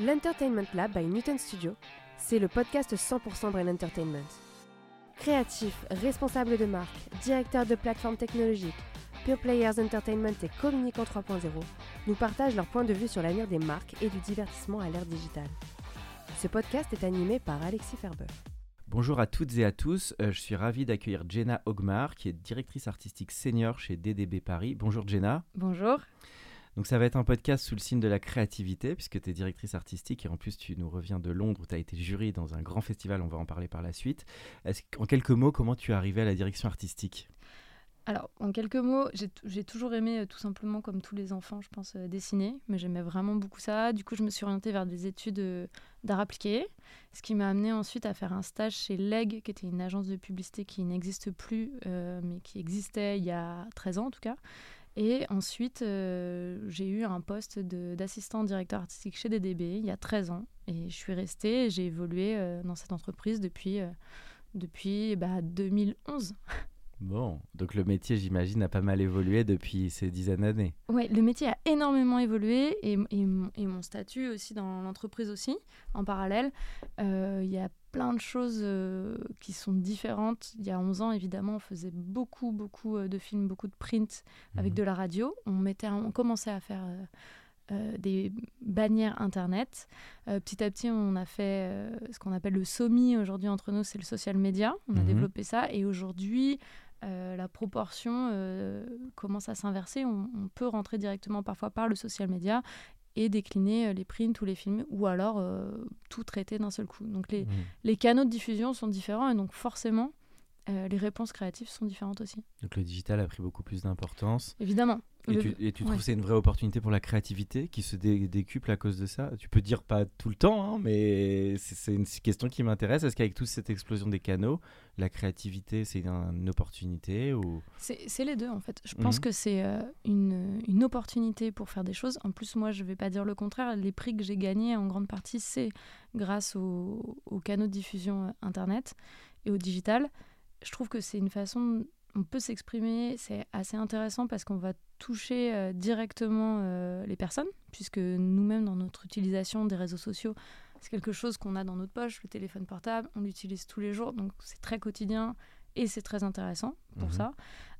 L'Entertainment Lab by Newton Studio, c'est le podcast 100% Brain Entertainment. Créatifs, responsables de marque, directeurs de plateformes technologiques, Pure Players Entertainment et Communicant 3.0 nous partagent leur point de vue sur l'avenir des marques et du divertissement à l'ère digitale. Ce podcast est animé par Alexis Ferber. Bonjour à toutes et à tous, euh, je suis ravi d'accueillir Jenna Ogmar qui est directrice artistique senior chez DDB Paris. Bonjour Jenna. Bonjour. Donc ça va être un podcast sous le signe de la créativité puisque tu es directrice artistique et en plus tu nous reviens de Londres où tu as été jury dans un grand festival, on va en parler par la suite. En quelques mots, comment tu es arrivée à la direction artistique? Alors, en quelques mots, j'ai toujours aimé, euh, tout simplement, comme tous les enfants, je pense, euh, dessiner. Mais j'aimais vraiment beaucoup ça. Du coup, je me suis orientée vers des études euh, d'art appliqué. Ce qui m'a amené ensuite à faire un stage chez LEG, qui était une agence de publicité qui n'existe plus, mais qui existait il y a 13 ans en tout cas. Et ensuite, euh, j'ai eu un poste d'assistant directeur artistique chez DDB il y a 13 ans. Et je suis restée et j'ai évolué euh, dans cette entreprise depuis, euh, depuis bah, 2011. Bon, donc le métier j'imagine a pas mal évolué depuis ces dizaines d'années. Ouais, le métier a énormément évolué et, et mon- et mon statut aussi dans l'entreprise aussi, en parallèle. Euh, Il y a plein de choses euh, qui sont différentes. Il y a 11 ans, évidemment, on faisait beaucoup, beaucoup euh, de films, beaucoup de print avec Mhm. de la radio. On, mettait, on commençait à faire euh, des bannières Internet. Euh, petit à petit, on a fait ce qu'on appelle le SOMI. Aujourd'hui, entre nous, c'est le social media. On a Mhm. développé ça. Et aujourd'hui, euh, la proportion euh, commence à s'inverser. On, on peut rentrer directement parfois par le social media et décliner euh, les prints ou les films, ou alors euh, tout traiter d'un seul coup. Donc les, Mhm. les canaux de diffusion sont différents et donc forcément, euh, les réponses créatives sont différentes aussi. Donc le digital a pris beaucoup plus d'importance. Évidemment. Et Le- tu, et tu trouves que c'est une vraie opportunité pour la créativité qui se dé- décuple à cause de ça? Tu peux dire pas tout le temps, hein, mais c'est une question qui m'intéresse. Est-ce qu'avec toute cette explosion des canaux, la créativité c'est un- une opportunité ou? C'est les deux en fait. Je pense Mhm. que c'est euh, une, une opportunité pour faire des choses. En plus, moi, je vais pas dire le contraire. Les prix que j'ai gagnés en grande partie, c'est grâce aux, aux canaux de diffusion euh, Internet et au digital. Je trouve que c'est une façon, on peut s'exprimer, c'est assez intéressant parce qu'on va toucher euh, directement euh, les personnes, puisque nous-mêmes, dans notre utilisation des réseaux sociaux, c'est quelque chose qu'on a dans notre poche, le téléphone portable, on l'utilise tous les jours, donc c'est très quotidien et c'est très intéressant pour Mhm. ça.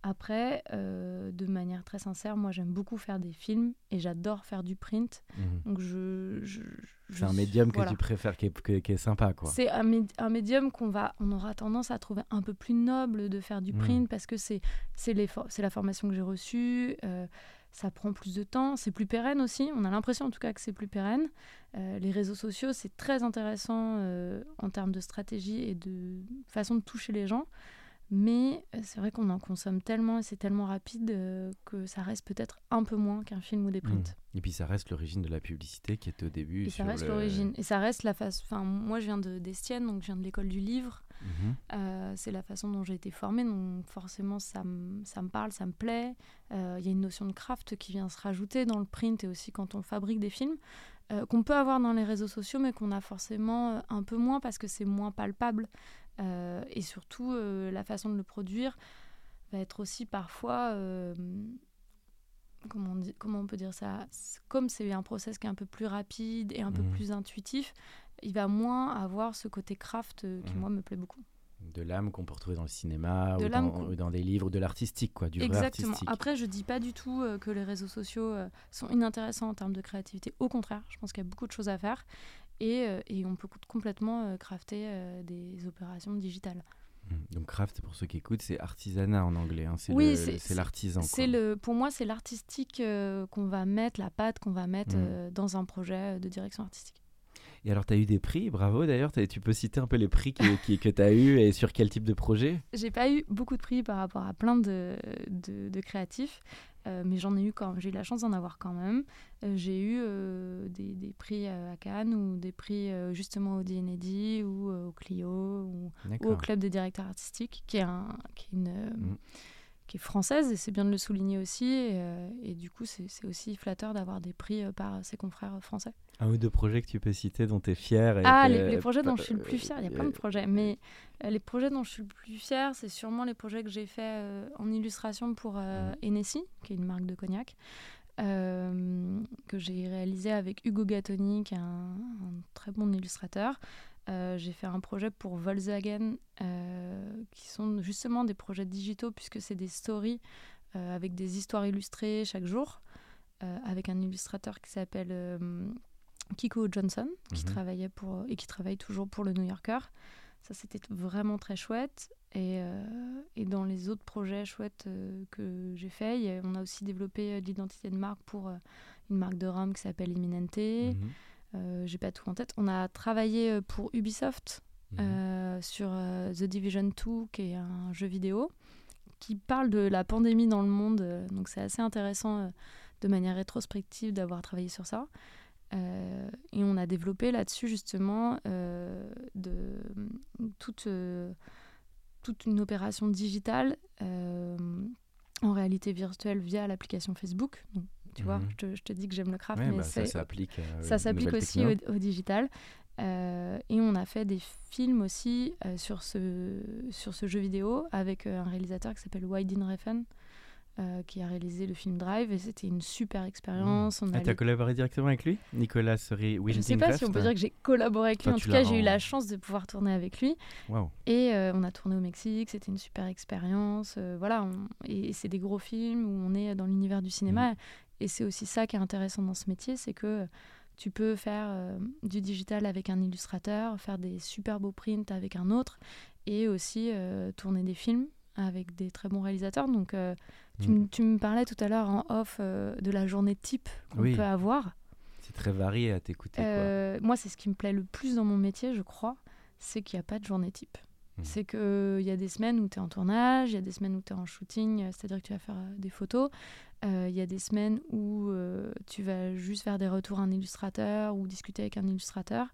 Après, euh, de manière très sincère, moi j'aime beaucoup faire des films et j'adore faire du print. Donc je, je- je c'est un médium que tu préfères, qui est, que- qui est sympa quoi C'est un, mé- un médium qu'on va, on aura tendance à trouver un peu plus noble de faire du Mhm. print parce que c'est c'est la formation que j'ai reçue. euh, ça prend plus de temps, c'est plus pérenne aussi. On a l'impression en tout cas que c'est plus pérenne. Euh, les réseaux sociaux, c'est très intéressant euh, en termes de stratégie et de façon de toucher les gens. Mais euh, c'est vrai qu'on en consomme tellement et c'est tellement rapide euh, que ça reste peut-être un peu moins qu'un film ou des Mhm. prints. Et puis ça reste l'origine de la publicité qui est au début. Et ça reste le- l'origine. Et ça reste la face. Enfin, moi, je viens de d'Estienne, donc je viens de l'école du livre. Mhm. Euh, c'est la façon dont j'ai été formée, donc forcément ça me, ça me parle, ça me plaît. Euh, Il y a une notion de craft qui vient se rajouter dans le print et aussi quand on fabrique des films, qu'on peut avoir dans les réseaux sociaux, mais qu'on a forcément un peu moins parce que c'est moins palpable. Euh, et surtout, euh, la façon de le produire va être aussi parfois... euh, Comment on, dit- comment on peut dire ça Comme c'est un process qui est un peu plus rapide et un peu Mhm. plus intuitif, il va moins avoir ce côté craft qui, Mhm. moi, me plaît beaucoup. De l'âme qu'on peut retrouver dans le cinéma ou, dans, ou dans des livres, ou de l'artistique quoi, du Exactement. Après, je dis pas du tout euh, que les réseaux sociaux euh, sont inintéressants en termes de créativité. Au contraire, je pense qu'il y a beaucoup de choses à faire et, euh, et on peut complètement euh, crafter euh, des opérations digitales. Mhm. Donc craft pour ceux qui écoutent, c'est artisanat en anglais. hein, C'est Oui, l'artisan. C'est quoi. le, pour moi, c'est l'artistique euh, qu'on va mettre, la patte qu'on va mettre euh, dans un projet de direction artistique. Et alors, tu as eu des prix, bravo d'ailleurs. Tu peux citer un peu les prix qui- qui- que tu as eu et sur quel type de projet? J'ai pas eu beaucoup de prix par rapport à plein de, de, de créatifs. Euh, mais j'en ai eu quand j'ai eu la chance d'en avoir quand même. Euh, j'ai eu des, des, prix à Cannes ou des prix justement au DND ou au Clio ou, au Club des directeurs artistiques, qui est, un, qui est une. Mm qui est française, et c'est bien de le souligner aussi. Et, euh, du coup, c'est aussi flatteur d'avoir des prix euh, par ses confrères français. Un ou deux projets que tu peux citer dont tu es fier Ah, les, projets dont je suis le plus fier, il y a plein de projets. Mais euh, les projets dont je suis le plus fier, c'est sûrement les projets que j'ai faits en illustration pour mmh. Hennessy, qui est une marque de cognac. que j'ai réalisé avec Hugo Gattoni, qui est un, un très bon illustrateur. Euh, j'ai fait un projet pour Volkswagen, euh, qui sont justement des projets digitaux, puisque c'est des stories euh, avec des histoires illustrées chaque jour, avec un illustrateur qui s'appelle Kiko Johnson, qui mhm. travaillait pour, et qui travaille toujours pour le New Yorker. Ça, c'était vraiment très chouette. Et, et, dans les autres projets chouettes que j'ai faits, on a aussi développé l'identité de marque pour une marque de rhum qui s'appelle Eminente. Mhm. J'ai pas tout en tête. On a travaillé euh, pour Ubisoft mhm. euh, sur The Division 2, qui est un jeu vidéo qui parle de la pandémie dans le monde. donc c'est assez intéressant de manière rétrospective d'avoir travaillé sur ça. et on a développé là-dessus justement de, toute, toute une opération digitale en réalité virtuelle via l'application Facebook. Donc, tu vois, mhm. je te, je te, dis que j'aime le craft, mais bah, ça s'applique. ça s'applique aussi au, digital. Euh, et on a fait des films aussi euh, sur, ce, sur ce jeu vidéo avec euh, un réalisateur qui s'appelle Wydin Refn. qui a réalisé le film Drive et c'était une super expérience. Mmh. Ah, tu as collaboré directement avec lui Nicolas Sery Je ne sais pas si on peut dire que j'ai collaboré avec lui. en tout cas, j'ai eu la chance de pouvoir tourner avec lui. Et on a tourné au Mexique, c'était une super expérience. voilà, et, c'est des gros films où on est dans l'univers du cinéma. Mmh. Et c'est aussi ça qui est intéressant dans ce métier, c'est que tu peux faire euh, du digital avec un illustrateur, faire des super beaux prints avec un autre, et aussi euh, tourner des films avec des très bons réalisateurs. Donc, euh, mm. tu, me parlais tout à l'heure en off de la journée type qu'on peut avoir. C'est très varié à t'écouter. moi, c'est ce qui me plaît le plus dans mon métier, je crois, c'est qu'il n'y a pas de journée type. Mm. C'est qu'il y a des semaines où tu es en tournage, il y a des semaines où tu es en shooting, c'est-à-dire que tu vas faire des photos. Euh, il y a des semaines où euh, tu vas juste faire des retours à un illustrateur ou discuter avec un illustrateur.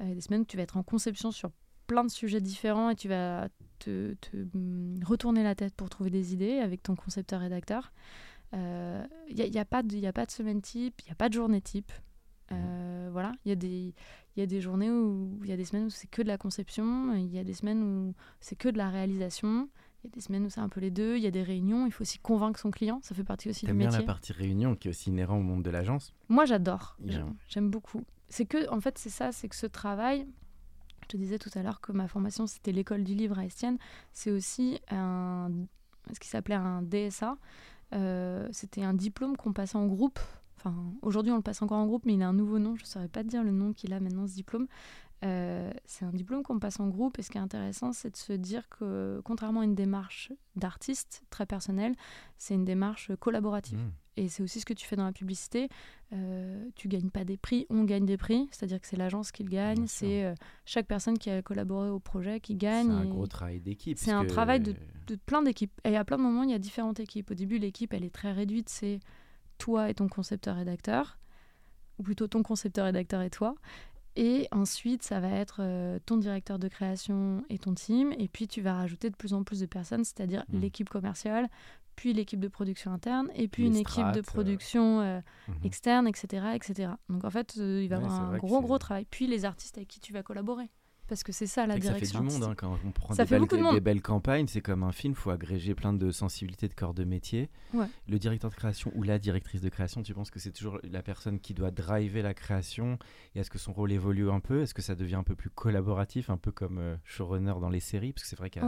Euh, il y a des semaines où tu vas être en conception sur plein de sujets différents et tu vas te, mm, retourner la tête pour trouver des idées avec ton concepteur-rédacteur. Il n'y a, a, pas de, a pas de semaine type, il n'y a pas de journée type. Mmh. voilà, il y, a des, y a des journées où il y a des semaines où c'est que de la conception, il y a des semaines où c'est que de la réalisation, il y a des semaines où c'est un peu les deux, il y a des réunions, il faut aussi convaincre son client, ça fait partie aussi du métier. bien la partie réunion qui est aussi inhérent au monde de l'agence? Moi j'adore, j'aime beaucoup. C'est que, en fait, c'est ça, c'est que ce travail, je te disais tout à l'heure que ma formation c'était l'école du livre à Estienne, c'est aussi un, ce qui s'appelait un DSA, euh, c'était un diplôme qu'on passait en groupe. Enfin, aujourd'hui on le passe encore en groupe, mais il a un nouveau nom, je ne saurais pas te dire le nom qu'il a maintenant ce diplôme. Euh, c'est un diplôme qu'on passe en groupe et ce qui est intéressant, c'est de se dire que contrairement à une démarche d'artiste très personnelle, c'est une démarche collaborative. Mmh. Et c'est aussi ce que tu fais dans la publicité. Euh, tu gagnes pas des prix, on gagne des prix, c'est-à-dire que c'est l'agence qui le gagne, c'est euh, chaque personne qui a collaboré au projet qui gagne. C'est un gros travail d'équipe. C'est un travail de, de plein d'équipes. Et à plein de moments, il y a différentes équipes. Au début, l'équipe, elle est très réduite, c'est toi et ton concepteur-rédacteur ou plutôt ton concepteur-rédacteur et toi. Et ensuite, ça va être euh, ton directeur de création et ton team. Et puis, tu vas rajouter de plus en plus de personnes, c'est-à-dire mmh. l'équipe commerciale, puis l'équipe de production interne, et puis une équipe de euh, production euh, mmh externe, etc., etc. Donc, en fait, il va y avoir un gros, gros travail. Puis les artistes avec qui tu vas collaborer parce que c'est ça la direction. Ça fait du monde hein, quand on prend des, belles, des, belles, campagnes, c'est comme un film, il faut agréger plein de sensibilités de corps de métier. Le directeur de création ou la directrice de création, tu penses que c'est toujours la personne qui doit driver la création et est-ce que son rôle évolue un peu? Est-ce que ça devient un peu plus collaboratif, un peu comme euh, showrunner dans les séries? Parce que c'est vrai qu'il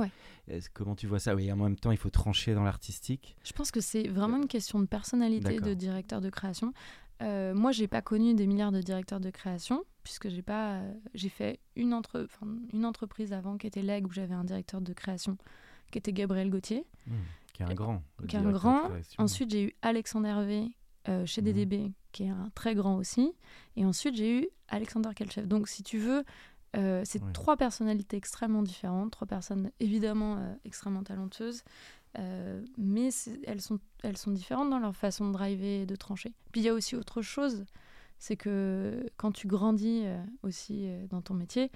Comment tu vois ça? Oui, en même temps, il faut trancher dans l'artistique. Je pense que c'est vraiment une question de personnalité de directeur de création. Euh, moi, j'ai pas connu des milliards de directeurs de création, puisque j'ai pas, euh, j'ai fait une, entre, une entreprise avant qui était Leg, où j'avais un directeur de création qui était Gabriel Gauthier. Mmh, qui est un grand. Qui est un grand. Ensuite, j'ai eu Alexandre Hervé euh, chez DDB, mmh. qui est un très grand aussi. Et ensuite, j'ai eu Alexander Kelchev. Donc, si tu veux, c'est trois personnalités extrêmement différentes, trois personnes évidemment extrêmement talentueuses mais elles sont, elles sont différentes dans leur façon de driver et de trancher. Puis il y a aussi autre chose, c'est que quand tu grandis aussi dans ton métier,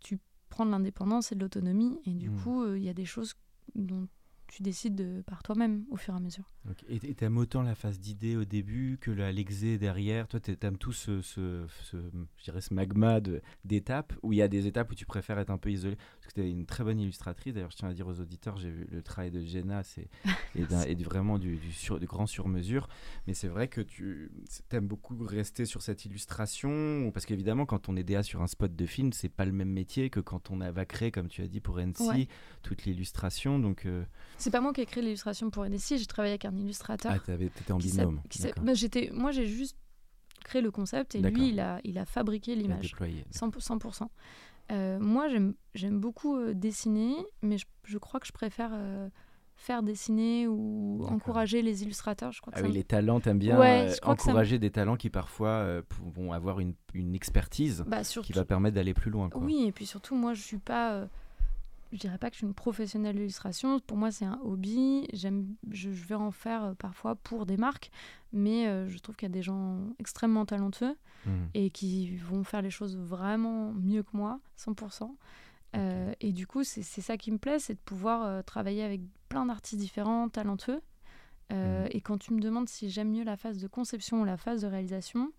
tu prends de l'indépendance et de l'autonomie, et du mmh. coup, il y a des choses dont tu décides par toi-même au fur et à mesure. Et tu aimes autant la phase d'idée au début que l'exé derrière? Toi, tu aimes tout ce, ce, je dirais ce magma d'étapes où il y a des étapes où tu préfères être un peu isolé? Parce que tu es une très bonne illustratrice. D'ailleurs, je tiens à dire aux auditeurs, j'ai vu le travail de Jenna c'est et, vraiment du, du, sur, grand sur-mesure. Mais c'est vrai que tu aimes beaucoup rester sur cette illustration parce qu'évidemment, quand on est DA sur un spot de film, c'est pas le même métier que quand on va créer, comme tu as dit, pour NC, toute l'illustration. Donc. Euh, c'est pas moi qui ai créé l'illustration pour NSI, j'ai travaillé avec un illustrateur. Ah, t'étais en binôme. Bah, j'étais, moi, j'ai juste créé le concept et lui, il a, il a fabriqué l'image. 100%. 100%. Euh, moi, j'aime beaucoup euh, dessiner, mais je, crois que je préfère euh, faire dessiner ou encourager les illustrateurs. Je crois ah oui, les talents, t'aimes bien euh, encourager des talents qui parfois vont avoir une, une expertise bah, qui va permettre d'aller plus loin. Quoi. Oui, et puis surtout, moi, je suis pas je dirais pas que je suis une professionnelle d'illustration. Pour moi, c'est un hobby. J'aime, je, vais en faire euh, parfois pour des marques, mais euh, je trouve qu'il y a des gens extrêmement talentueux mmh. et qui vont faire les choses vraiment mieux que moi, 100%. Euh, et du coup, c'est, ça qui me plaît, c'est de pouvoir travailler avec plein d'artistes différents, talentueux. Mmh. Et quand tu me demandes si j'aime mieux la phase de conception ou la phase de réalisation,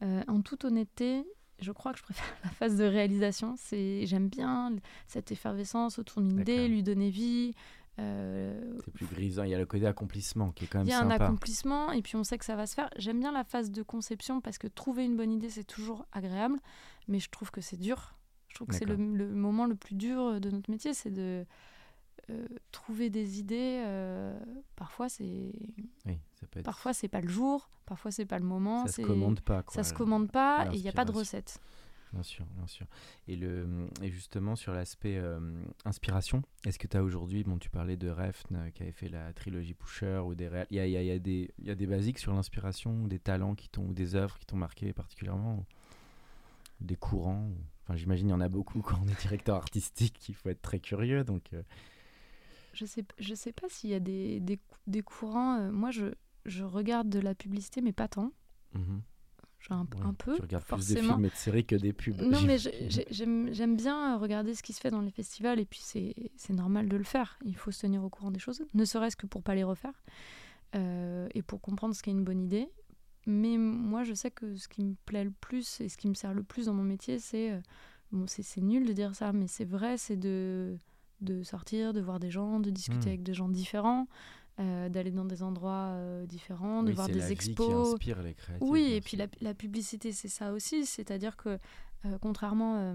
en toute honnêteté, je crois que je préfère la phase de réalisation. C'est, j'aime bien cette effervescence autour d'une idée, lui donner vie. Euh, c'est plus grisant, il y a le côté accomplissement qui est quand même sympa. Il y a un accomplissement et puis on sait que ça va se faire. J'aime bien la phase de conception parce que trouver une bonne idée c'est toujours agréable, mais je trouve que c'est dur. Je trouve que c'est le, moment le plus dur de notre métier, c'est de euh, trouver des idées. Euh, parfois c'est oui, Parfois, c'est pas le jour, parfois, c'est pas le moment. Ça se commande pas. ça se commande pas et il n'y a pas de recette. Bien sûr, bien sûr. Et, le, et justement, sur l'aspect euh, inspiration, est-ce que tu as aujourd'hui, bon, tu parlais de Refn qui avait fait la trilogie Pusher, ou des il y a, y, a, y, a des, y a des basiques sur l'inspiration, des talents qui t'ont, ou des œuvres qui t'ont marqué particulièrement, des courants Enfin, j'imagine il y en a beaucoup quand on est directeur artistique, il faut être très curieux, donc... Euh. Je sais, je sais pas s'il y a des, des, des courants. moi, je, je regarde de la publicité, mais pas tant. Mhm. Un, un, peu. Tu regardes forcément. plus des films et de séries que des pubs. Non, mais j'aime bien regarder ce qui se fait dans les festivals et puis c'est normal de le faire. Il faut se tenir au courant des choses, ne serait-ce que pour pas les refaire euh, et pour comprendre ce qu'est une bonne idée. Mais moi, je sais que ce qui me plaît le plus et ce qui me sert le plus dans mon métier, c'est. Euh, bon, c'est nul de dire ça, mais c'est vrai, c'est de, de sortir, de voir des gens, de discuter hmm. avec des gens différents. Euh, d'aller dans des endroits euh, différents, de voir des la expos. Vie qui les oui, et puis la, la publicité, c'est ça aussi. C'est-à-dire que, euh, contrairement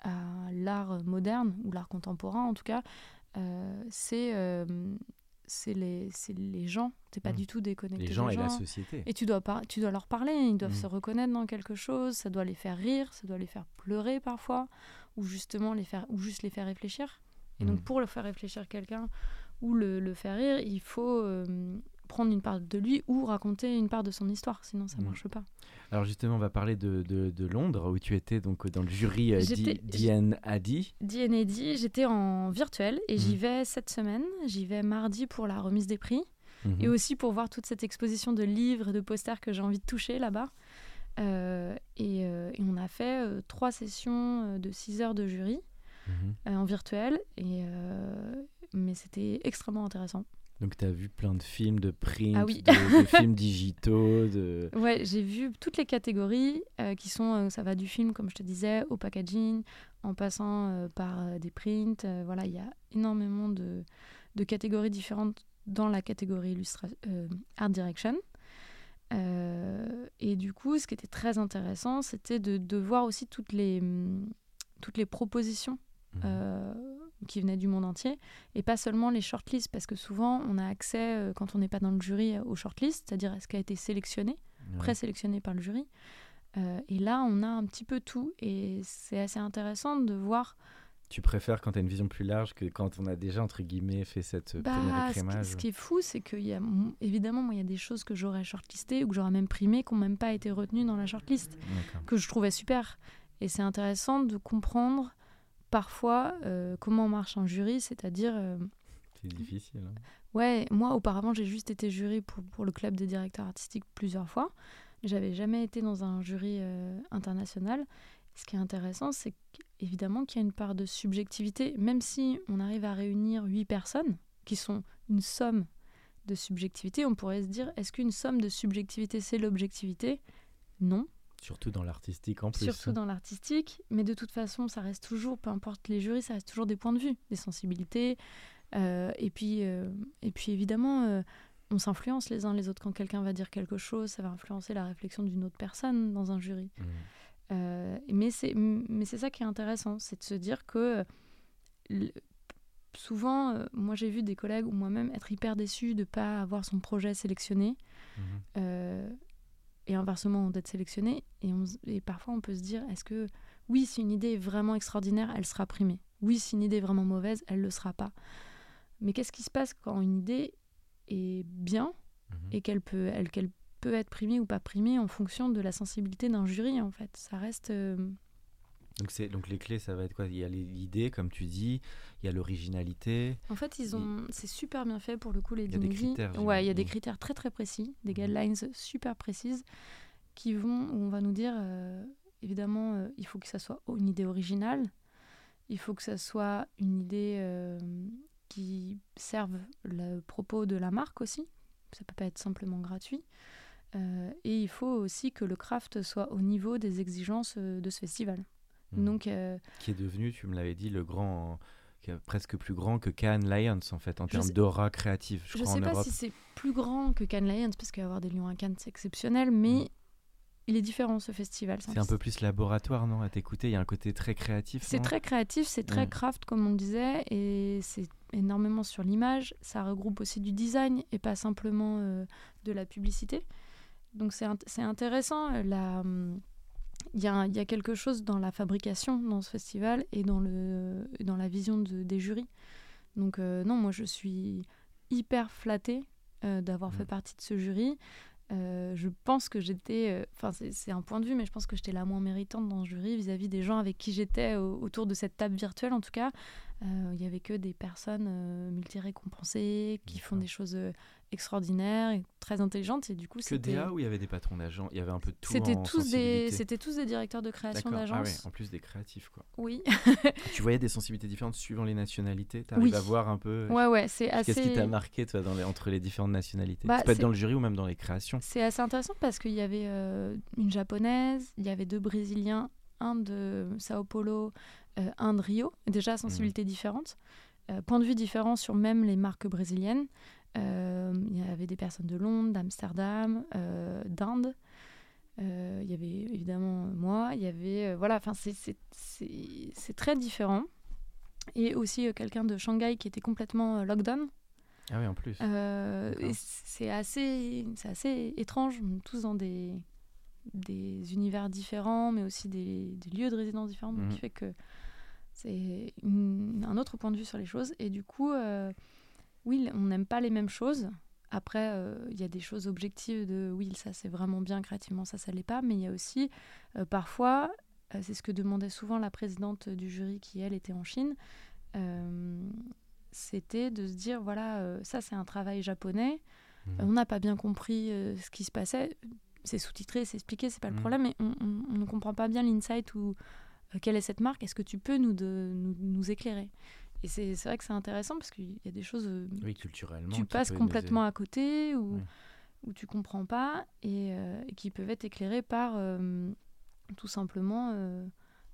à l'art moderne, ou l'art contemporain en tout cas, c'est c'est les, les gens, t'es pas mmh. du tout déconnecté. Les gens et la société. Et tu dois, tu dois leur parler, ils doivent mmh. se reconnaître dans quelque chose, ça doit les faire rire, ça doit les faire pleurer parfois, ou justement les faire, ou juste les faire réfléchir. Et donc mmh. pour le faire réfléchir quelqu'un, ou le, faire rire, il faut euh, prendre une part de lui ou raconter une part de son histoire, sinon ça ne mm. marche pas. Alors justement, on va parler de, de, Londres, où tu étais donc dans le jury euh, DNAD. DNAD, j'étais en virtuel et j'y mm. vais cette semaine. J'y vais mardi pour la remise des prix mm-hmm. et aussi pour voir toute cette exposition de livres et de posters que j'ai envie de toucher là-bas. Euh, et, et, on a fait trois sessions de 6 heures de jury. Mm-hmm. en virtuel et, mais c'était extrêmement intéressant. Donc tu as vu plein de films, de prints, ah de, films digitaux. De... Ouais, j'ai vu toutes les catégories euh, qui sont, euh, ça va du film, comme je te disais, au packaging, en passant euh, par des prints. voilà, il y a énormément de, de, catégories différentes dans la catégorie Art Direction. et du coup, ce qui était très intéressant, c'était de, de, voir aussi toutes les, hum, toutes les propositions. Mmh qui venaient du monde entier, et pas seulement les shortlists, parce que souvent on a accès, euh, quand on n'est pas dans le jury, aux shortlists, c'est-à-dire ce qui a été sélectionné, présélectionné par le jury. Euh, et là, on a un petit peu tout, et c'est assez intéressant de voir. Tu préfères quand tu as une vision plus large que quand on a déjà, entre guillemets, fait cette bah, première écrémage ce, qui, est fou, c'est qu'il y a, évidemment, moi, il y a des choses que j'aurais shortlistées ou que j'aurais même primées qui n'ont même pas été retenues dans la shortlist, que je trouvais super. Et c'est intéressant de comprendre parfois euh, comment marche un jury, c'est-à-dire... Euh, C'est difficile. hein. Ouais, moi auparavant j'ai juste été jury pour, pour le club des directeurs artistiques plusieurs fois. J'avais jamais été dans un jury euh, international. Ce qui est intéressant, c'est évidemment qu'il y a une part de subjectivité, même si on arrive à réunir huit personnes qui sont une somme de subjectivité, on pourrait se dire est-ce qu'une somme de subjectivité c'est l'objectivité? Non, Surtout dans l'artistique en plus. surtout dans l'artistique, mais de toute façon, ça reste toujours, peu importe les jurys, ça reste toujours des points de vue, des sensibilités. euh, et, puis, euh, et puis évidemment, euh, on s'influence les uns les autres. Quand quelqu'un va dire quelque chose, ça va influencer la réflexion d'une autre personne dans un jury. Mm. Euh, mais c'est mais c'est ça qui est intéressant, c'est de se dire que souvent, euh, moi j'ai vu des collègues ou moi-même être hyper déçus de ne pas avoir son projet sélectionné euh, et inversement d'être sélectionné. Et, on et parfois on peut se dire, est-ce que oui, si une idée est vraiment extraordinaire, elle sera primée. Oui, si une idée est vraiment mauvaise, elle ne le sera pas. Mais qu'est-ce qui se passe quand une idée est bien Mhm. et qu'elle peut, elle, qu'elle peut être primée ou pas primée en fonction de la sensibilité d'un jury en fait? Ça reste... euh, Donc, c'est, donc les clés, ça va être quoi? Il y a l'idée, comme tu dis, il y a l'originalité. En fait, ils ont, c'est super bien fait pour le coup les Il y a des Dinevi. critères, Ouais, il y a des critères très très précis, des Mhm. guidelines super précises qui vont où on va nous dire euh, évidemment euh, il faut que ça soit une idée originale, il faut que ça soit une idée euh, qui serve le propos de la marque aussi. Ça peut pas être simplement gratuit. Et il faut aussi que le craft soit au niveau des exigences de ce festival. Donc euh, Qui est devenu, tu me l'avais dit, le grand. presque plus grand que Cannes Lions, en fait, en Je termes sais- d'aura créative. Je, crois sais en pas Europe. si c'est plus grand que Cannes Lions, parce qu'avoir des lions à Cannes, c'est exceptionnel, mais Mm. il est différent ce festival. C'est un peu plus laboratoire, non À t'écouter, il y a un côté très créatif. C'est très créatif, c'est très Mm. craft, comme on disait, et c'est énormément sur l'image. Ça regroupe aussi du design et pas simplement euh, de la publicité. Donc c'est int- c'est intéressant. euh, la, hum, Il y, a, il y a quelque chose dans la fabrication dans ce festival et dans, le, dans la vision de- des jurys. Donc euh, non, moi je suis hyper flattée euh, d'avoir fait Mm. partie de ce jury. Euh, je pense que j'étais, enfin c'est- un point de vue, mais je pense que j'étais la moins méritante dans ce jury vis-à-vis des gens avec qui j'étais au- autour de cette table virtuelle en tout cas. Il y avait que des personnes multi-récompensées qui font des choses extraordinaires et très intelligentes et du coup Que DA ou il y avait des patrons d'agents? Il y avait un peu de tout. c'était tous des c'était tous des directeurs de création. Ah ouais, d'agence. en plus des créatifs, quoi. Oui. tu voyais des sensibilités différentes suivant les nationalités? Tu arrives Oui. à voir un peu? Ouais ouais, c'est assez Qu'est-ce qui t'a marqué, toi, dans les- entre les différentes nationalités? Bah, Ça peut être dans le jury ou même dans les créations. C'est assez intéressant parce qu'il y avait euh, une japonaise, il y avait deux brésiliens, un de Sao Paulo, euh, un de Rio, déjà sensibilité différente, euh, point de vue différent sur même les marques brésiliennes. Euh, il y avait des personnes de Londres, d'Amsterdam, euh, d'Inde. Euh, il y avait évidemment moi, il y avait voilà, enfin c'est très différent. Et aussi quelqu'un de Shanghai qui était complètement lockdown. Ah oui, en plus. Euh, c'est assez, assez étrange, on est tous dans des, des univers différents, mais aussi des, des lieux de résidence différents, donc Mhm. qui fait que c'est un autre point de vue sur les choses. Et du coup, euh, oui, on n'aime pas les mêmes choses. Après, euh, il y a des choses objectives de oui, ça c'est vraiment bien créativement, ça ça l'est pas, mais il y a aussi euh, parfois, euh, c'est ce que demandait souvent la présidente du jury qui elle était en Chine, c'était de se dire voilà, ça c'est un travail japonais, Mhm. on n'a pas bien compris ce qui se passait, c'est sous-titré, c'est expliqué, c'est pas le Mhm. problème, mais on, on- on ne comprend pas bien l'insight ou quelle est cette marque, est-ce que tu peux nous, de, nous, nous éclairer? Et c'est vrai que c'est intéressant parce qu'il y a des choses. euh, Oui, culturellement. tu passes complètement à côté ou, Ouais. ou tu comprends pas et, euh, et qui peuvent être éclairés par euh, tout simplement euh,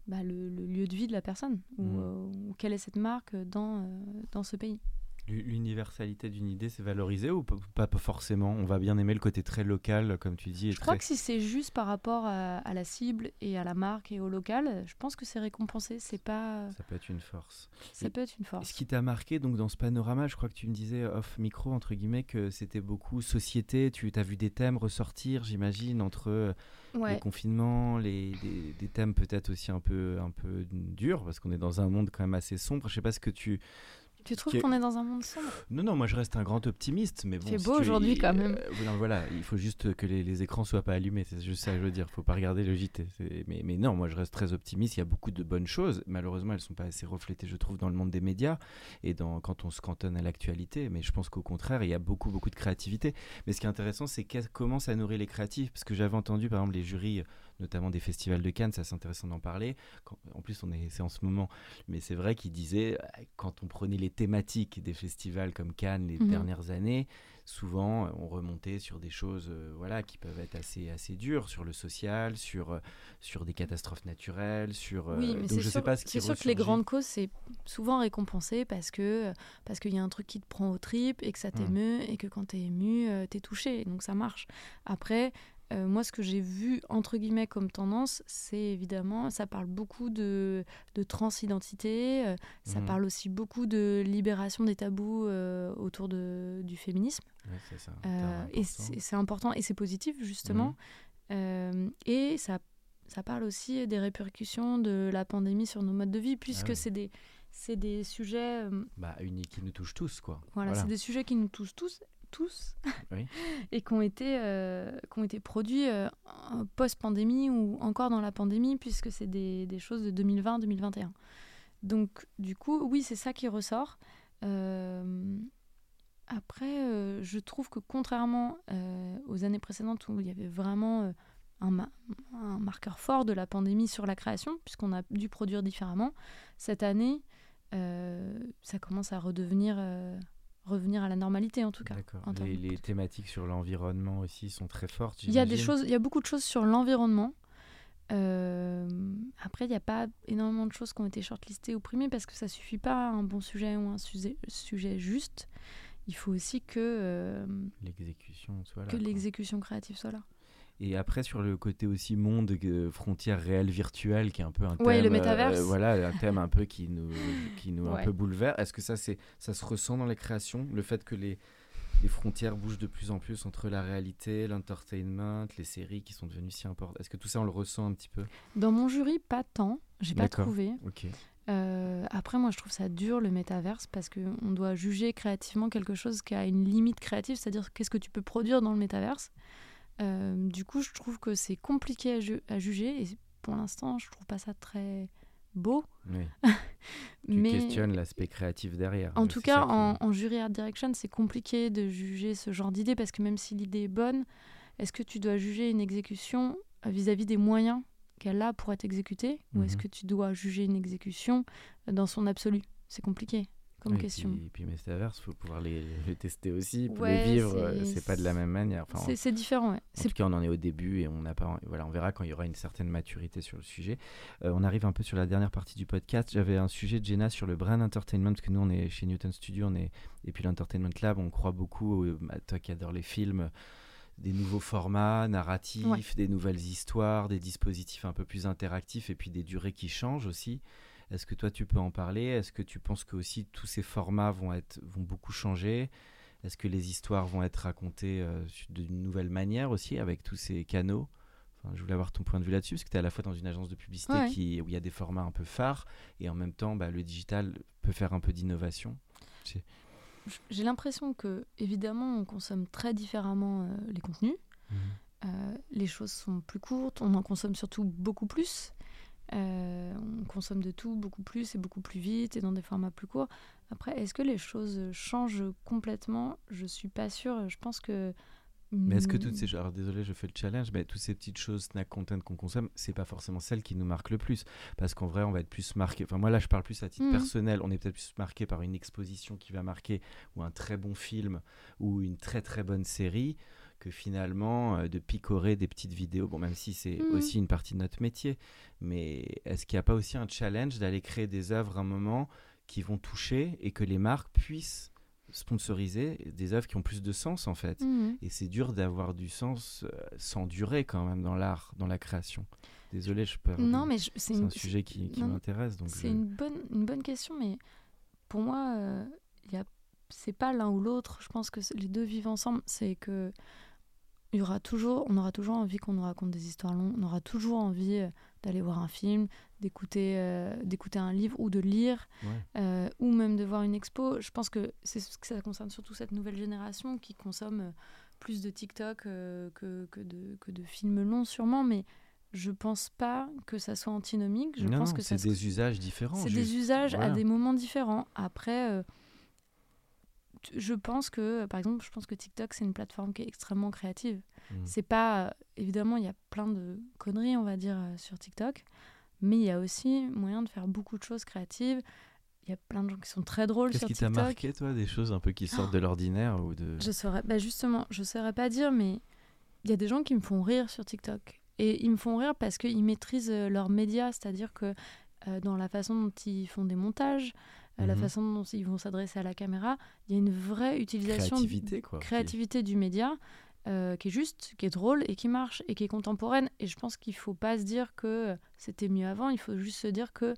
bah, le, le lieu de vie de la personne ou, euh, ou quelle est cette marque dans, dans ce pays. L'u- L'universalité d'une idée, c'est valorisé ou pas, pas forcément? On va bien aimer le côté très local, comme tu dis. et Je crois que si c'est juste par rapport à, à la cible et à la marque et au local, je pense que c'est récompensé. C'est pas, Ça peut être une force. ça Et- peut être une Ce force. qui t'a marqué donc dans ce panorama, je crois que tu me disais off micro entre guillemets que c'était beaucoup société. Tu as vu des thèmes ressortir, j'imagine, entre euh, les Ouais. confinements, les, des, des thèmes peut-être aussi un peu un peu durs parce qu'on est dans un monde quand même assez sombre. Je sais pas ce que tu Tu trouves qu'on est dans un monde sombre? Non, non, moi je reste un grand optimiste, mais bon. C'est beau aujourd'hui quand même. Euh, voilà, il faut juste que les, les, écrans soient pas allumés, c'est juste ça que je veux dire. Il faut pas regarder le JT. Mais, mais, non, moi je reste très optimiste. Il y a beaucoup de bonnes choses. Malheureusement, elles sont pas assez reflétées, je trouve, dans le monde des médias et dans, quand on se cantonne à l'actualité. Mais je pense qu'au contraire, il y a beaucoup, beaucoup de créativité. Mais ce qui est intéressant, c'est comment ça nourrit les créatifs? Parce que j'avais entendu, par exemple, les jurys notamment des festivals de Cannes, ça c'est intéressant d'en parler. en plus, on est, c'est en ce moment, mais c'est vrai qu'il disait, euh, quand on prenait les thématiques des festivals comme Cannes les mhm. dernières années, souvent on remontait sur des choses euh, voilà, qui peuvent être assez, assez dures, sur le social, sur, euh, sur des catastrophes naturelles, sur... oui, mais c'est sûr, c'est sûr que les grandes causes, c'est souvent récompensé parce que parce qu'il y a un truc qui te prend au trip et que ça mmh. t'émeut et que quand t'es ému, t'es touché. Donc ça marche. Après, euh, moi, ce que j'ai vu, entre guillemets, comme tendance, c'est évidemment, ça parle beaucoup de, de transidentité, euh, ça mhm. parle aussi beaucoup de libération des tabous euh, autour de, du féminisme. et c'est important, et c'est positif, justement. Mhm. et ça, ça parle aussi des répercussions de la pandémie sur nos modes de vie, puisque ah c'est des c'est des sujets bah, qui nous touchent tous quoi. Voilà, c'est des sujets qui nous touchent tous tous et qui ont été, euh, qui ont été produits euh, post-pandémie ou encore dans la pandémie puisque c'est des, des, choses de 2020-2021. Donc du coup, oui, c'est ça qui ressort. Euh, après, je trouve que contrairement aux années précédentes où il y avait vraiment un, un, marqueur fort de la pandémie sur la création, puisqu'on a dû produire différemment, cette année, ça commence à redevenir revenir à la normalité en tout cas. Les, les, thématiques sur l'environnement aussi sont très fortes. Il y a des choses, il y a beaucoup de choses sur l'environnement. Euh, après, il n'y a pas énormément de choses qui ont été shortlistées ou primées parce que ça suffit pas un bon sujet ou un sujet, sujet juste. Il faut aussi que euh, l'exécution soit là. Que l'exécution créative soit là. Et après, sur le côté aussi monde, euh, frontière réelle virtuelle, qui est un peu un thème. le métaverse. Euh, voilà, un thème un peu qui nous, qui nous un peu bouleverse. Est-ce que ça, c'est, ça se ressent dans les créations Le fait que les, les frontières bougent de plus en plus entre la réalité, l'entertainment, les séries qui sont devenues si importantes. Est-ce que tout ça, on le ressent un petit peu? Dans mon jury, pas tant. J'ai pas trouvé. Euh, après, moi, je trouve ça dur le métaverse parce qu'on doit juger créativement quelque chose qui a une limite créative, c'est-à-dire qu'est-ce que tu peux produire dans le métaverse? Euh, du coup, je trouve que c'est compliqué à, juger et pour l'instant, je trouve pas ça très beau. Oui. tu Mais questionnes l'aspect créatif derrière. En tout cas, en, jury art direction, c'est compliqué de juger ce genre d'idée parce que même si l'idée est bonne, est-ce que tu dois juger une exécution vis-à-vis des moyens qu'elle a pour être exécutée? Ou est-ce mhm. que tu dois juger une exécution dans son absolu? C'est compliqué comme et question. Puis, et puis il faut pouvoir les, tester aussi, pour les vivre. Euh, c'est pas de la même manière. Enfin, c'est différent. Ouais. En tout cas, on en est au début et on n'a pas. Voilà, on verra quand il y aura une certaine maturité sur le sujet. Euh, on arrive un peu sur la dernière partie du podcast. J'avais un sujet de Jenna sur le brand entertainment parce que nous, on est chez Newton Studio, on est et puis l'entertainment lab, on croit beaucoup. à toi qui adore les films des nouveaux formats narratifs, des nouvelles histoires, des dispositifs un peu plus interactifs et puis des durées qui changent aussi. Est-ce que toi tu peux en parler? Est-ce que tu penses que aussi tous ces formats vont être vont beaucoup changer? Est-ce que les histoires vont être racontées euh, d'une nouvelle manière aussi avec tous ces canaux? Enfin, Je voulais avoir ton point de vue là-dessus parce que tu es à la fois dans une agence de publicité qui, où il y a des formats un peu phares et en même temps bah, le digital peut faire un peu d'innovation. J'ai l'impression que évidemment on consomme très différemment euh, les contenus. Mmh. Euh, les choses sont plus courtes, on en consomme surtout beaucoup plus. Euh, on consomme de tout beaucoup plus et beaucoup plus vite et dans des formats plus courts. Après, est-ce que les choses changent complètement? Je suis pas sûre. Je pense que. Mais est-ce que toutes ces alors désolé, je fais le challenge, mais toutes ces petites choses snack content qu'on consomme, c'est pas forcément celles qui nous marquent le plus, parce qu'en vrai, on va être plus marqué. Enfin, moi là, je parle plus à titre mhm. personnel. On est peut-être plus marqué par une exposition qui va marquer ou un très bon film ou une très très bonne série que finalement euh, de picorer des petites vidéos, bon même si c'est mmh. aussi une partie de notre métier, mais est-ce qu'il n'y a pas aussi un challenge d'aller créer des œuvres à un moment qui vont toucher et que les marques puissent sponsoriser des œuvres qui ont plus de sens en fait? Mmh. Et c'est dur d'avoir du sens euh, sans durée quand même dans l'art, dans la création. Désolé, je peux. Non, mais c'est un sujet qui, qui m'intéresse. C'est une, bonne, une bonne question, mais pour moi, euh, il y a c'est pas l'un ou l'autre. Je pense que les deux vivent ensemble. C'est que il y aura toujours, on aura toujours envie qu'on nous raconte des histoires longues, on aura toujours envie euh, d'aller voir un film, d'écouter euh, d'écouter un livre ou de lire, Ouais. euh, ou même de voir une expo. Je pense que, c'est ce que ça concerne surtout cette nouvelle génération qui consomme plus de TikTok euh, que, que, de, que de films longs sûrement, mais je pense pas que ça soit antinomique. Je non, pense que c'est des usages différents. c'est des usages à des moments différents. Après, je pense que, par exemple, je pense que TikTok, c'est une plateforme qui est extrêmement créative. Mm. C'est pas. euh, évidemment, il y a plein de conneries, on va dire, euh, sur TikTok. Mais il y a aussi moyen de faire beaucoup de choses créatives. Il y a plein de gens qui sont très drôles Qu'est-ce sur qui t'a TikTok. marqué, toi, des choses un peu qui sortent de l'ordinaire ou de... Je saurais, bah justement, je saurais pas dire, mais il y a des gens qui me font rire sur TikTok. Et ils me font rire parce qu'ils maîtrisent euh, leurs médias, c'est-à-dire que euh, dans la façon dont ils font des montages, euh, la Mhm. façon dont ils vont s'adresser à la caméra, il y a une vraie utilisation, créativité, quoi. créativité du média euh, qui est juste, qui est drôle et qui marche et qui est contemporaine. Et je pense qu'il faut pas se dire que c'était mieux avant, il faut juste se dire que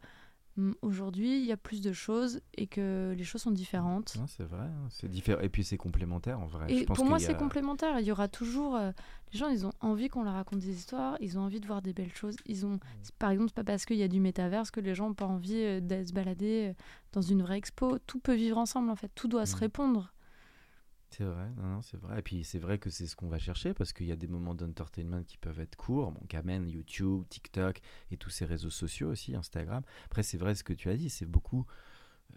aujourd'hui il y a plus de choses et que les choses sont différentes. C'est vrai, hein, c'est différent. Et puis c'est complémentaire en vrai. Je Et pense pour moi, c'est a- complémentaire. Il y aura toujours. euh, les gens, ils ont envie qu'on leur raconte des histoires, ils ont envie de voir des belles choses. Ils ont, c'est- par exemple, pas parce qu'il y a du métaverse que les gens n'ont pas envie euh, d'aller se balader euh, dans une vraie expo. Tout peut vivre ensemble, en fait. Tout doit se Mm. répondre. C'est vrai, non, non, c'est vrai. Et puis c'est vrai que c'est ce qu'on va chercher parce qu'il y a des moments d'entertainment qui peuvent être courts, bon, qu'amènent YouTube, TikTok et tous ces réseaux sociaux aussi, Instagram. Après, c'est vrai ce que tu as dit, c'est beaucoup euh,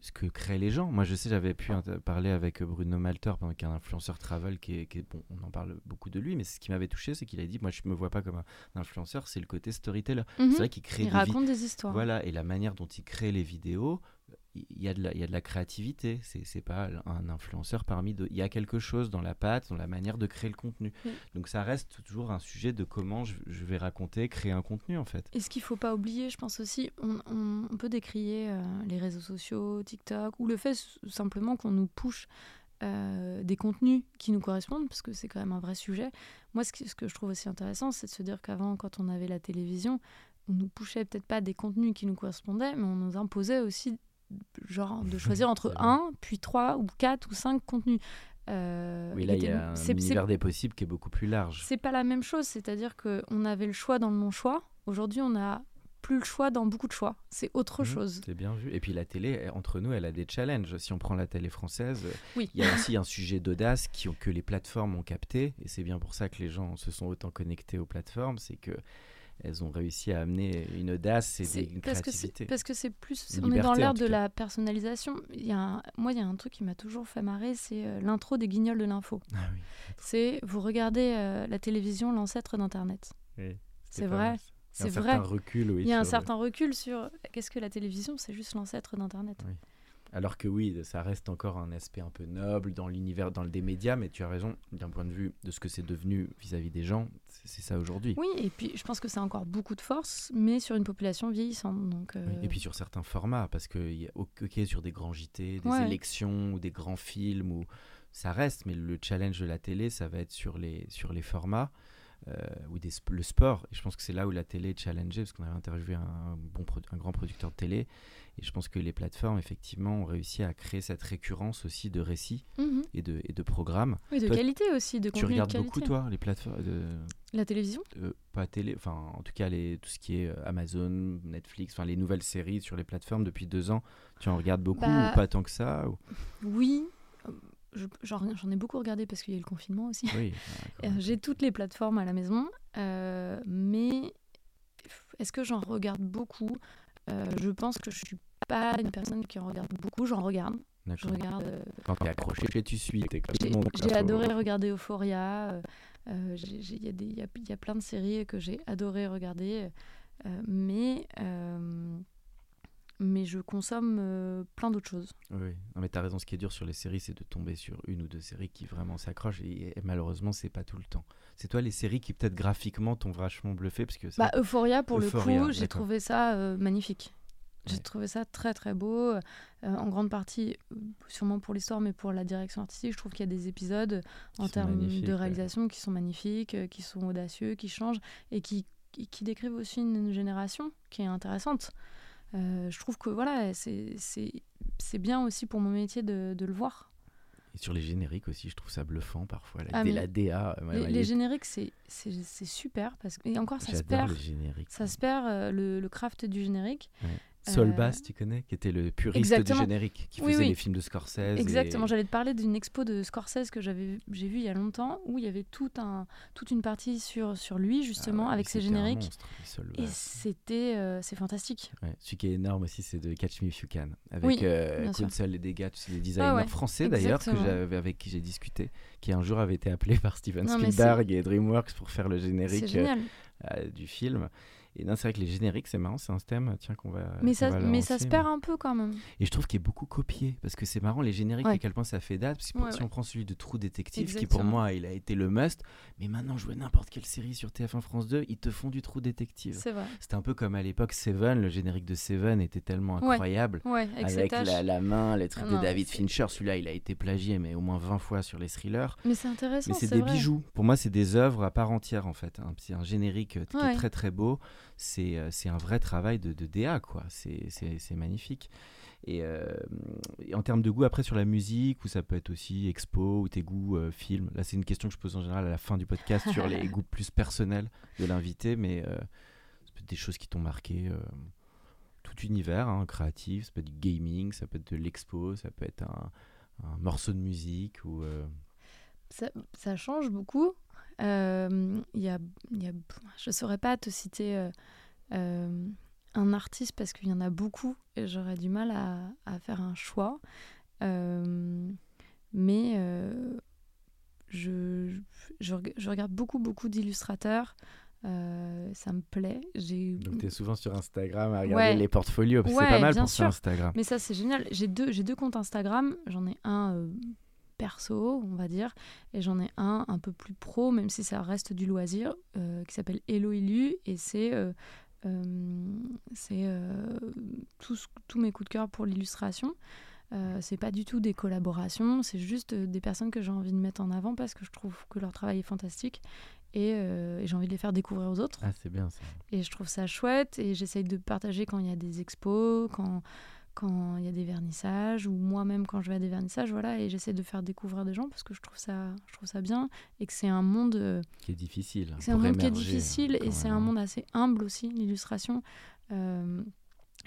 ce que créent les gens. Moi, je sais, j'avais pu inter- parler avec Bruno Malter, qui est un influenceur travel, qui est, qui est- bon, on en parle beaucoup de lui, mais ce qui m'avait touché, c'est qu'il a dit, moi, je me vois pas comme un influenceur, c'est le côté storyteller. Mhm. C'est vrai qu'il crée Ils des racontent des histoires. Voilà, et la manière dont il crée les vidéos, il y a de la, il y a de la créativité. C'est pas un influenceur parmi d'autres. Il y a quelque chose dans la patte, dans la manière de créer le contenu. Oui. Donc ça reste toujours un sujet de comment je, je vais raconter, créer un contenu en fait. Et ce qu'il faut pas oublier, je pense aussi, on, peut décrier euh, les réseaux sociaux, TikTok, ou le fait simplement qu'on nous push euh, des contenus qui nous correspondent, parce que c'est quand même un vrai sujet. Moi, ce, qui- ce que je trouve aussi intéressant, c'est de se dire qu'avant, quand on avait la télévision, on nous pushait peut-être pas des contenus qui nous correspondaient, mais on nous imposait aussi genre de choisir entre un, puis trois, ou quatre, ou cinq contenus. Euh, Oui, là, il y a un univers des possibles qui est beaucoup plus large. c'est pas la même chose, c'est-à-dire qu'on avait le choix dans le non-choix. Aujourd'hui, on n'a plus le choix dans beaucoup de choix. C'est autre Mhm, chose. C'est bien vu. Et puis la télé, entre nous, elle a des challenges. Si on prend la télé française, Oui. il y a aussi un sujet d'audace qui, que les plateformes ont capté. Et c'est bien pour ça que les gens se sont autant connectés aux plateformes. C'est que elles ont réussi à amener une audace et des, une parce que créativité. parce que c'est plus Une on est dans l'ère de la personnalisation il y a un- moi il y a un truc qui m'a toujours fait marrer c'est euh, l'intro des guignols de l'info Ah oui. c'est vous regardez euh, la télévision l'ancêtre d'internet Oui, c'est vrai mal, ça. Il y a c'est un vrai certain recul, oui. il y a un le- certain recul sur qu'est-ce que la télévision c'est juste l'ancêtre d'internet Oui. Alors que oui, ça reste encore un aspect un peu noble dans l'univers, dans le des médias, mais tu as raison, d'un point de vue de ce que c'est devenu vis-à-vis des gens, c'est ça aujourd'hui. oui et puis je pense que c'est encore beaucoup de force mais sur une population vieillissante donc Oui, euh, Et puis sur certains formats, parce que y a- ok sur des grands JT, des Ouais. élections ou des grands films, ou ça reste, mais le challenge de la télé, ça va être sur les, sur les formats euh, ou des, le sport. Et je pense que c'est là où la télé est challengée, parce qu'on avait interviewé un, bon, un grand producteur de télé, et je pense que les plateformes, effectivement, ont réussi à créer cette récurrence aussi de récits mhm. et de, et de programmes. oui de Toi, qualité aussi de Tu de regardes beaucoup, toi, les plateformes de, la télévision? euh, pas télé, enfin en tout cas les, tout ce qui est euh, Amazon, Netflix, enfin les nouvelles séries sur les plateformes depuis deux ans, tu en regardes beaucoup Bah, ou pas tant que ça ou- oui euh, je- j'en ai beaucoup regardé parce qu'il y a eu le confinement aussi Oui. Euh, J'ai toutes les plateformes à la maison, euh, mais est-ce que j'en regarde beaucoup? Euh, Je pense que je suis pas une personne qui en regarde beaucoup. J'en regarde. Je regarde. euh, Quand t'es accroché, tu suis. J'ai adoré regarder Euphoria. euh, euh, Il y, a y a- il y a plein de séries que j'ai adoré regarder, euh, mais euh, mais je consomme euh, plein d'autres choses. Oui, non, mais t'as raison. Ce qui est dur sur les séries, c'est de tomber sur une ou deux séries qui vraiment s'accrochent. Et, et malheureusement, c'est pas tout le temps. C'est toi les séries qui peut-être graphiquement t'ont vachement bluffé parce que ça- Bah, Euphoria, pour Euphoria, le coup, j'ai trouvé ça euh, magnifique. J'ai Ouais. trouvé ça très très beau, euh, en grande partie, sûrement pour l'histoire, mais pour la direction artistique. Je trouve qu'il y a des épisodes Qui en termes de ouais. réalisation qui sont magnifiques, qui sont audacieux, qui changent et qui, qui, qui décrivent aussi une génération qui est intéressante. Euh, je trouve que voilà, c'est bien aussi pour mon métier de, de le voir. Et sur les génériques aussi, je trouve ça bluffant parfois. La, Ah, la DA. ouais, les, ouais, les génériques, c'est super parce que et encore ça se perd, les génériques. ça se perd euh, le, le craft du générique. Sol euh, Bass, tu connais, qui était le puriste Exactement. du générique, qui Oui, faisait oui. les films de Scorsese. Exactement, et- j'allais te parler d'une expo de Scorsese que j'ai vu il y a longtemps où il y avait tout un toute une partie sur sur lui Ah justement ouais, avec ses génériques monstre, Sol et c'était euh, c'est fantastique. Ouais, celui qui est énorme aussi, c'est de Catch Me If You Can, avec Oui, euh. Kunsel et des gars, tu sais, des designers ouais, français d'ailleurs, avec qui j'ai discuté, qui un jour avait été appelé par Steven Non, Spielberg et DreamWorks pour faire le générique euh, du film. Et non, c'est vrai que les génériques, c'est marrant, c'est un thème tiens, qu'on va. Mais ça va mais ça se perd un peu quand même. Et je trouve qu'il est beaucoup copié, parce que c'est marrant, les génériques, Ouais. à quel point ça fait date. Parce que Ouais, si ouais. on prend celui de Trou Détective, qui pour Exactement. moi, il a été le must, mais maintenant, jouer n'importe quelle série sur TF1 France 2, ils te font du Trou Détective. C'est vrai. C'était un peu comme à l'époque Seven, le générique de Seven était tellement incroyable. Ouais, avec, Avec la, la main, les trucs Ah de David c'est- Fincher, celui-là il a été plagié mais au moins 20 fois sur les thrillers. Mais c'est intéressant, Mais c'est c'est des vrai. bijoux. Pour moi, c'est des œuvres à part entière en fait. Petit- un générique euh, qui est très très beau. C'est euh, c'est un vrai travail de, de DA quoi. C'est- C'est c'est magnifique. Et, euh, et en termes de goût, après sur la musique, ou ça peut être aussi expo, ou tes goûts euh, films. Là, c'est une question que je pose en général à la fin du podcast sur les goûts plus personnels de l'invité, mais euh, ça peut être des choses qui t'ont marqué. tout univers hein, créatif, ça peut être du gaming, ça peut être de l'expo, ça peut être un, un morceau de musique ou ça, ça change beaucoup. Euh, y a, il y a, je ne saurais pas te citer euh, euh, un artiste parce qu'il y en a beaucoup et j'aurais du mal à, à faire un choix. Euh, mais je, je, reg- je regarde beaucoup, beaucoup d'illustrateurs. Euh, ça me plaît. J'ai Donc tu es souvent sur Instagram à regarder Ouais. les portfolios, parce que Ouais, c'est pas mal pour ça. Instagram. Mais ça, c'est génial. J'ai deux, j'ai deux comptes Instagram. J'en ai un euh, perso, on va dire, et j'en ai un un peu plus pro, même si ça reste du loisir, euh, qui s'appelle Hello Illu. Et c'est euh, euh, c'est euh, tous, tous mes coups de cœur pour l'illustration. Euh, c'est pas du tout des collaborations, c'est juste des personnes que j'ai envie de mettre en avant parce que je trouve que leur travail est fantastique et, euh, et j'ai envie de les faire découvrir aux autres. Ah, c'est bien ça. Et je trouve ça chouette et j'essaye de partager quand il y a des expos, quand quand il y a des vernissages ou moi-même quand je vais à des vernissages, voilà, et j'essaie de faire découvrir des gens parce que je trouve ça, je trouve ça bien et que c'est un monde, euh, Qui est difficile. c'est un monde qui est difficile et c'est un monde assez humble aussi, l'illustration. Euh,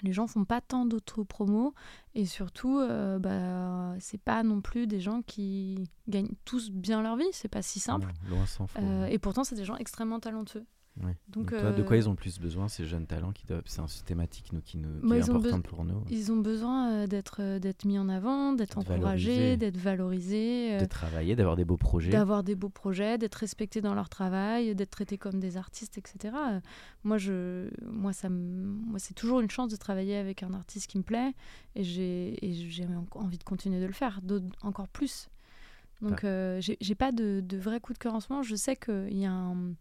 les gens font pas tant d'auto-promo et surtout, euh, bah, c'est pas non plus des gens qui gagnent tous bien leur vie, c'est pas si simple. Non, loin. Euh, et pourtant, c'est des gens extrêmement talentueux. Ouais. Donc, Donc, toi, de quoi euh, ils ont le plus besoin, ces jeunes talents qui doivent... C'est une thématique nous, qui, nous, qui Bah, est ils ont importante beso- pour nous. Ils ont besoin euh, d'être euh, d'être mis en avant, d'être encouragés, d'être valorisés, De travailler, d'avoir des beaux projets. d'avoir des beaux projets, d'être respectés dans leur travail, d'être traités comme des artistes, etc. Moi, je, moi, ça, moi, c'est toujours une chance de travailler avec un artiste qui me plaît, et j'ai, envie de continuer de le faire, d'autres- encore plus. Donc, euh, j'ai, j'ai pas de, de vrai coup de cœur en ce moment. Je sais qu'il y a un,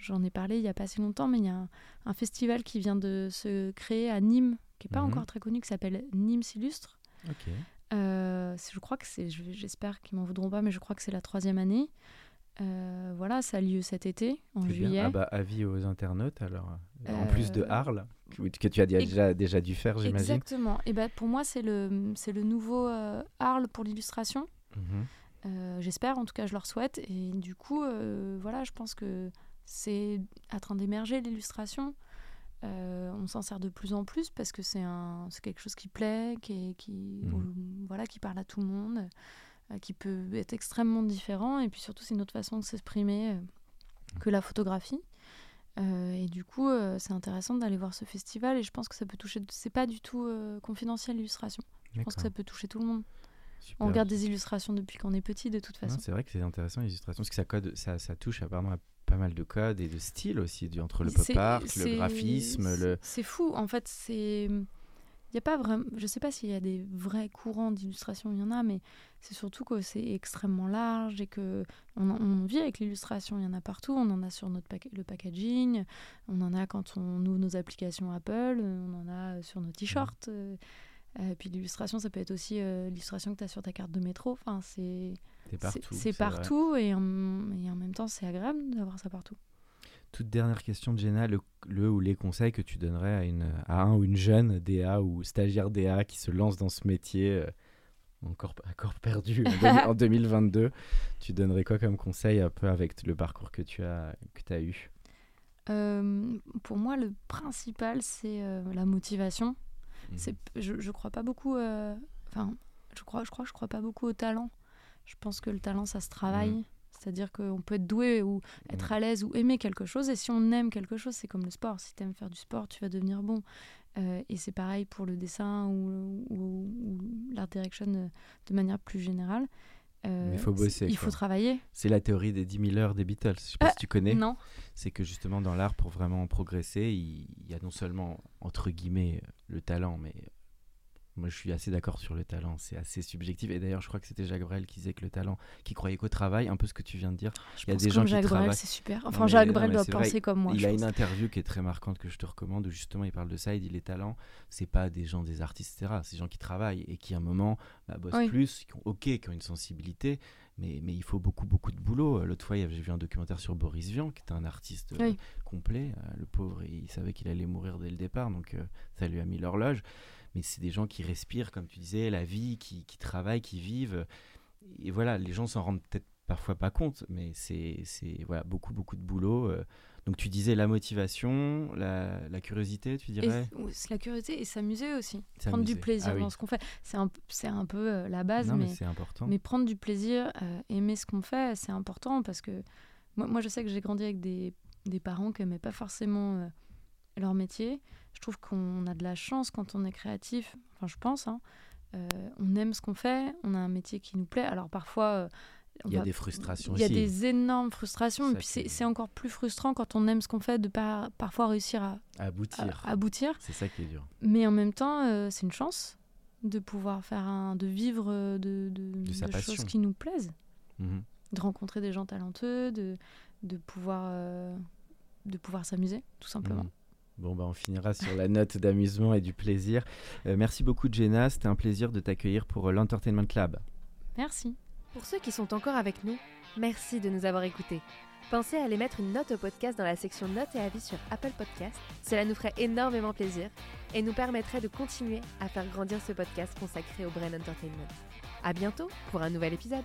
j'en ai parlé il y a pas si longtemps, mais il y a un, un festival qui vient de se créer à Nîmes, qui est pas Mhm. encore très connu, qui s'appelle Nîmes s'illustre. Ok. Euh, je crois que c'est, je- j'espère qu'ils m'en voudront pas, mais je crois que c'est la troisième année. Euh, voilà, ça a lieu cet été, en bien. juillet. Ah bah, avis aux internautes, alors. En Euh, plus de Arles, que, que tu as déjà, déjà dû faire, j'imagine. Exactement. Et ben pour moi, c'est le, c'est le nouveau Arles pour l'illustration. Mhm. J'espère, en tout cas, je leur souhaite. Et du coup, voilà, je pense que c'est en train d'émerger l'illustration. Euh, on s'en sert de plus en plus parce que c'est quelque chose qui plaît, qui, Mhm. où- voilà, qui parle à tout le monde, euh, qui peut être extrêmement différent. Et puis surtout, c'est une autre façon de s'exprimer euh, que la photographie. Euh, et du coup, euh, c'est intéressant d'aller voir ce festival. Et je pense que ça peut toucher. C'est pas du tout euh, confidentiel l'illustration. Je pense que ça peut toucher tout le monde. Super. On regarde des illustrations depuis qu'on est petit, de toute façon. C'est vrai que c'est intéressant l'illustration parce que ça, code, ça, ça touche à pas mal de codes et de styles aussi, du, entre le pop art, le graphisme, le. C'est fou, en fait, c'est... Y a pas vraiment... Je sais pas s'il y a des vrais courants d'illustration, il y en a, mais c'est surtout que c'est extrêmement large et que on, on vit avec l'illustration, il y en a partout, on en a sur notre pack- le packaging, on en a quand on ouvre nos applications Apple, on en a sur nos t-shirts. euh, euh, puis l'illustration, ça peut être aussi euh, l'illustration que tu as sur ta carte de métro. Enfin, c'est partout. c'est partout et en, et en même temps, c'est agréable d'avoir ça partout. Toute dernière question de Jenna, le, le ou les conseils que tu donnerais à, une, à un ou une jeune DA ou stagiaire DA qui se lance dans ce métier euh, encore, encore perdu en, deux- en 2022, tu donnerais quoi comme conseil un peu avec le parcours que tu as, que as eu? Euh, pour moi, le principal, c'est la motivation. C'est, je, crois pas beaucoup. euh, Enfin, je crois, je crois, je crois pas beaucoup au talent. Je pense que le talent, ça se travaille. Mhm. C'est-à-dire qu'on peut être doué ou être à l'aise ou aimer quelque chose. Et si on aime quelque chose, c'est comme le sport. Si tu aimes faire du sport, tu vas devenir bon. Euh, et c'est pareil pour le dessin ou, ou- ou l'art direction euh, de manière plus générale. Euh, Mais faut bosser, Il quoi. faut travailler. C'est la théorie des 10 000 heures des Beatles. Je sais pas Euh, si tu connais. Non. C'est que justement dans l'art, pour vraiment progresser, il y a non seulement entre guillemets le talent, mais moi je suis assez d'accord sur le talent. C'est assez subjectif. Et d'ailleurs, je crois que c'était Jacques Brel qui disait que le talent, qui croyait qu'au travail, un peu ce que tu viens de dire. Je Il y a pense des comme gens qui Jacques Brel, travaillent. c'est super. Enfin, Jacques Brel doit vrai, penser comme moi. il a pense. une interview qui est très marquante que je te recommande où justement il parle de ça. Il dit les talents, c'est pas des gens, des artistes, etc. C'est des gens qui travaillent et qui à un moment bah, bossent Oui. plus, qui ont ok, qui ont une sensibilité, mais, mais il faut beaucoup beaucoup de boulot. Euh, L'autre fois, j'ai vu un documentaire sur Boris Vian, qui était un artiste euh, complet. Euh, le pauvre, il savait qu'il allait mourir dès le départ, donc euh, ça lui a mis l'horloge. Mais c'est des gens qui respirent, comme tu disais, la vie, qui, qui travaillent, qui vivent. Et voilà, les gens s'en rendent peut-être parfois pas compte, mais c'est voilà, beaucoup, beaucoup de boulot. euh. Donc tu disais la motivation, la, la curiosité, tu Et dirais? c'est la curiosité et s'amuser aussi. Prendre du plaisir Ah oui. dans ce qu'on fait. C'est un, un peu euh, la base, Non, mais, mais, c'est important. mais prendre du plaisir, euh, aimer ce qu'on fait, c'est important parce que moi, moi, je sais que j'ai grandi avec des, des parents qui n'aimaient pas forcément euh, leur métier. Je trouve qu'on a de la chance quand on est créatif, enfin je pense, hein. Euh, on aime ce qu'on fait, on a un métier qui nous plaît. Alors parfois, euh, Il y a va- des frustrations il y a aussi. des énormes frustrations, Ça, et puis c'est encore plus frustrant quand on aime ce qu'on fait de pas parfois réussir à, aboutir. à aboutir. C'est ça qui est dur. Mais en même temps, euh, c'est une chance de pouvoir faire un, de vivre de, choses qui nous plaisent, Mhm. de rencontrer des gens talentueux, de, de pouvoir, de pouvoir s'amuser, tout simplement. Mhm. Bon, bah, on finira sur la note d'amusement et du plaisir. Euh, merci beaucoup, Jenna. C'était un plaisir de t'accueillir pour euh, l'Entertainment Club. Merci. Pour ceux qui sont encore avec nous, merci de nous avoir écoutés. Pensez à aller mettre une note au podcast dans la section notes et avis sur Apple Podcast. Cela nous ferait énormément plaisir et nous permettrait de continuer à faire grandir ce podcast consacré au Brain Entertainment. À bientôt pour un nouvel épisode.